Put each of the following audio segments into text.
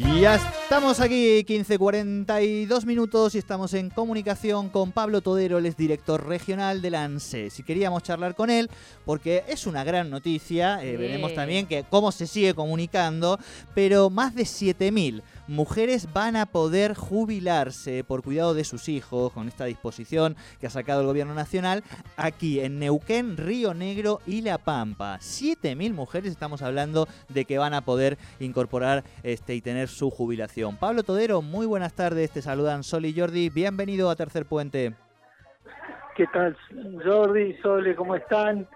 Ya estamos aquí, 15.42 minutos y estamos en comunicación con Pablo Todero, el director regional del ANSES. Y queríamos charlar con él porque es una gran noticia, eh, veremos también que cómo se sigue comunicando, pero más de 7.000 mujeres van a poder jubilarse por cuidado de sus hijos con esta disposición que ha sacado el gobierno nacional aquí en Neuquén, Río Negro y La Pampa. 7.000 mujeres estamos hablando de que van a poder incorporar este y tener su jubilación. Pablo Todero, muy buenas tardes, te saludan Sol y Jordi, bienvenido a Tercer Puente. ¿Qué tal Jordi, Sole, cómo están?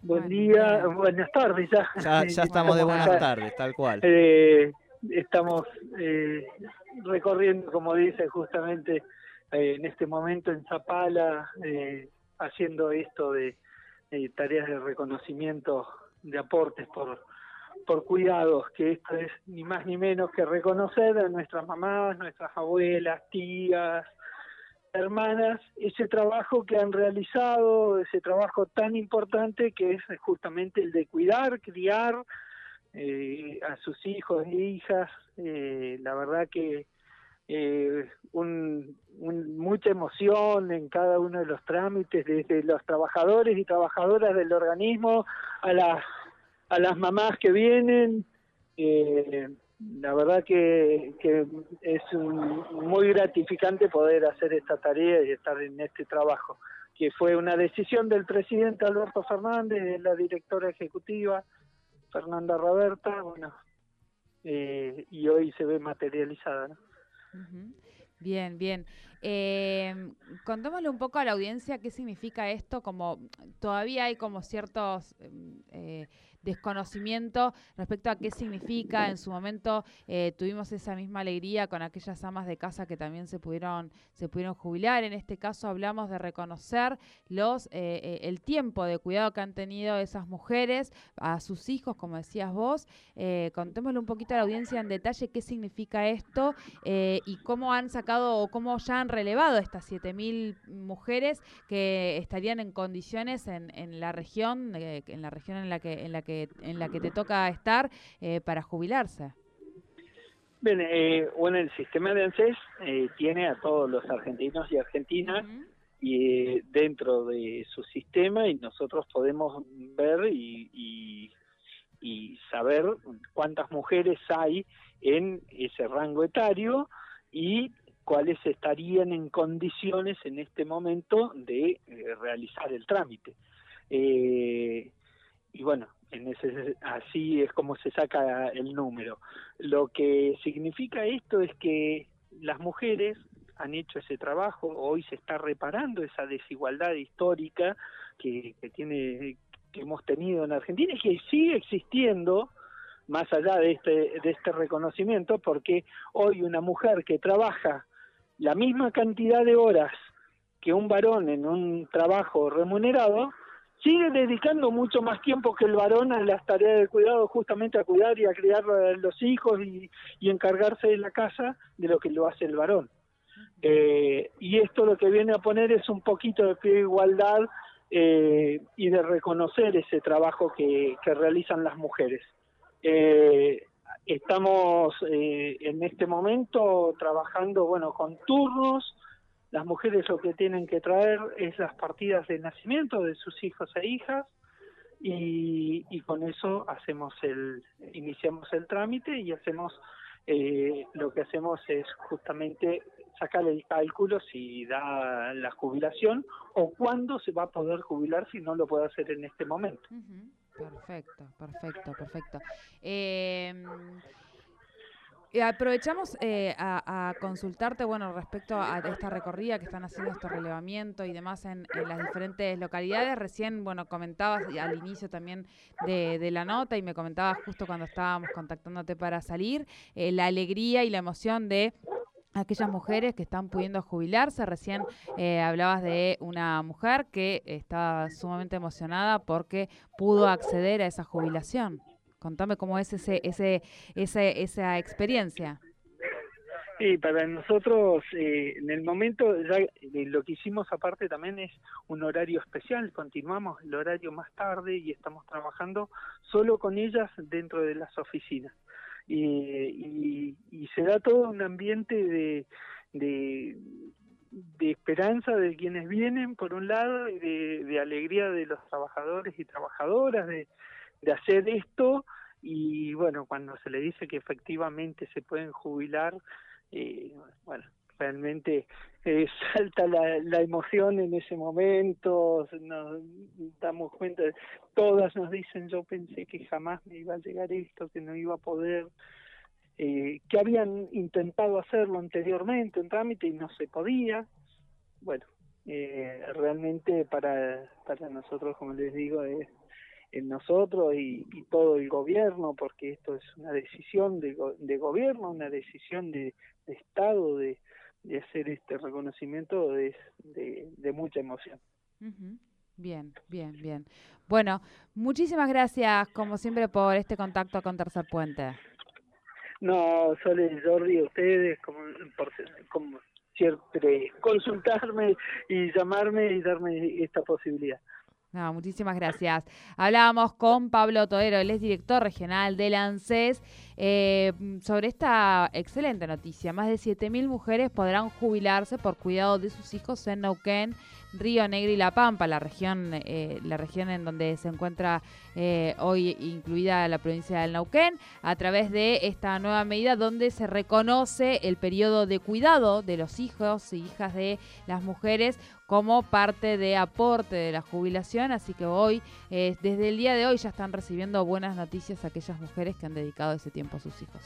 Buen día, buenas tardes ya. Ya, estamos de buenas tardes, tal cual. Eh, estamos eh, recorriendo, como dice, justamente eh, en este momento en Zapala, eh, haciendo esto de tareas de reconocimiento de aportes por, por cuidados, que esto es ni más ni menos que reconocer a nuestras mamás, nuestras abuelas, tías, hermanas, ese trabajo que han realizado, ese trabajo tan importante que es justamente el de cuidar, criar, eh, a sus hijos e hijas. Eh, la verdad que eh, un, mucha emoción en cada uno de los trámites, desde los trabajadores y trabajadoras del organismo a las, a las mamás que vienen. Eh, la verdad que, es muy gratificante poder hacer esta tarea y estar en este trabajo, que fue una decisión del presidente Alberto Fernández, de la directora ejecutiva, Fernanda Roberta, bueno, eh, y hoy se ve materializada. Bien, bien. Eh, contémosle un poco a la audiencia qué significa esto, como todavía hay como ciertos eh, desconocimiento respecto a qué significa. En su momento eh, tuvimos esa misma alegría con aquellas amas de casa que también se pudieron, se pudieron jubilar. En este caso hablamos de reconocer los, eh, eh, el tiempo de cuidado que han tenido esas mujeres a sus hijos, como decías vos. contémosle un poquito a la audiencia en detalle qué significa esto y cómo han sacado o cómo ya han relevado estas 7.000 mujeres que estarían en condiciones en, en la región, en la región en la que, en la que en la que te toca estar eh, para jubilarse. Bien, eh, bueno, el sistema de ANSES eh, tiene a todos los argentinos y argentinas y dentro de su sistema y nosotros podemos ver y, y, saber cuántas mujeres hay en ese rango etario y cuáles estarían en condiciones en este momento de realizar el trámite. Y bueno, en ese, así es como se saca el número. Lo que significa esto es que las mujeres han hecho ese trabajo, hoy se está reparando esa desigualdad histórica que, que tiene que hemos tenido en Argentina y que sigue existiendo más allá de este de este reconocimiento porque hoy una mujer que trabaja la misma cantidad de horas que un varón en un trabajo remunerado sigue dedicando mucho más tiempo que el varón a las tareas de cuidado, justamente a cuidar y a criar los hijos y, encargarse de la casa de lo que lo hace el varón. Eh, y esto lo que viene a poner es un poquito de pie de igualdad eh, y de reconocer ese trabajo que, que realizan las mujeres. Eh, estamos en este momento trabajando, bueno, con turnos, las mujeres lo que tienen que traer es las partidas de nacimiento de sus hijos e hijas y, y con eso hacemos el iniciamos el trámite y hacemos eh, lo que hacemos es justamente sacar el cálculo si da la jubilación o cuándo se va a poder jubilar si no lo puede hacer en este momento. Perfecto, perfecto, perfecto. Eh, eh, aprovechamos eh, a, consultarte, bueno, respecto a esta recorrida que están haciendo, este relevamiento y demás en, las diferentes localidades. Recién, bueno, comentabas al inicio también de, la nota y me comentabas justo cuando estábamos contactándote para salir, eh, la alegría y la emoción de aquellas mujeres que están pudiendo jubilarse. Recién hablabas de una mujer que estaba sumamente emocionada porque pudo acceder a esa jubilación. Contame cómo es ese, ese, ese esa experiencia. Sí, para nosotros eh, en el momento ya eh, lo que hicimos aparte también es un horario especial, continuamos el horario más tarde y estamos trabajando solo con ellas dentro de las oficinas. y, se da todo un ambiente de, de, esperanza de quienes vienen, por un lado, y de, alegría de los trabajadores y trabajadoras de, de hacer esto. Y bueno, cuando se le dice que efectivamente se pueden jubilar, eh, bueno, realmente eh, salta la, la, emoción en ese momento, nos damos cuenta, todas nos dicen, yo pensé que jamás me iba a llegar esto, que no iba a poder, eh, que habían intentado hacerlo anteriormente en trámite y no se podía. Bueno, eh, realmente para, para nosotros, como les digo, es en nosotros y, todo el gobierno, porque esto es una decisión de, de gobierno, una decisión de, de Estado, de, de hacer este reconocimiento de, de, mucha emoción. Bien, bien, bien. Bueno, muchísimas gracias, como siempre, por este contacto con Tercer Puente. No, Sole, Jordi, ustedes, como, por, como siempre, consultarme y llamarme y darme esta posibilidad. No, muchísimas gracias. Hablábamos con Pablo Todero, él es director regional del ANSES, eh, sobre esta excelente noticia. Más de 7.000 mujeres podrán jubilarse por cuidado de sus hijos en Neuquén Río Negro y La Pampa, la región, eh, la región en donde se encuentra eh, hoy incluida la provincia del Nauquén, a través de esta nueva medida donde se reconoce el periodo de cuidado de los hijos e hijas de las mujeres como parte de aporte de la jubilación, así que hoy, eh, desde el día de hoy ya están recibiendo buenas noticias aquellas mujeres que han dedicado ese tiempo a sus hijos.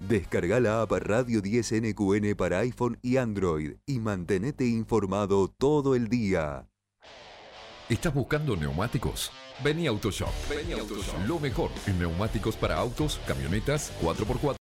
Descarga la app Radio 10 NQN para iPhone y Android y mantenete informado todo el día. ¿Estás buscando neumáticos? Vení Autoshop. Vení Autoshop. Lo mejor en neumáticos para autos, camionetas, 4x4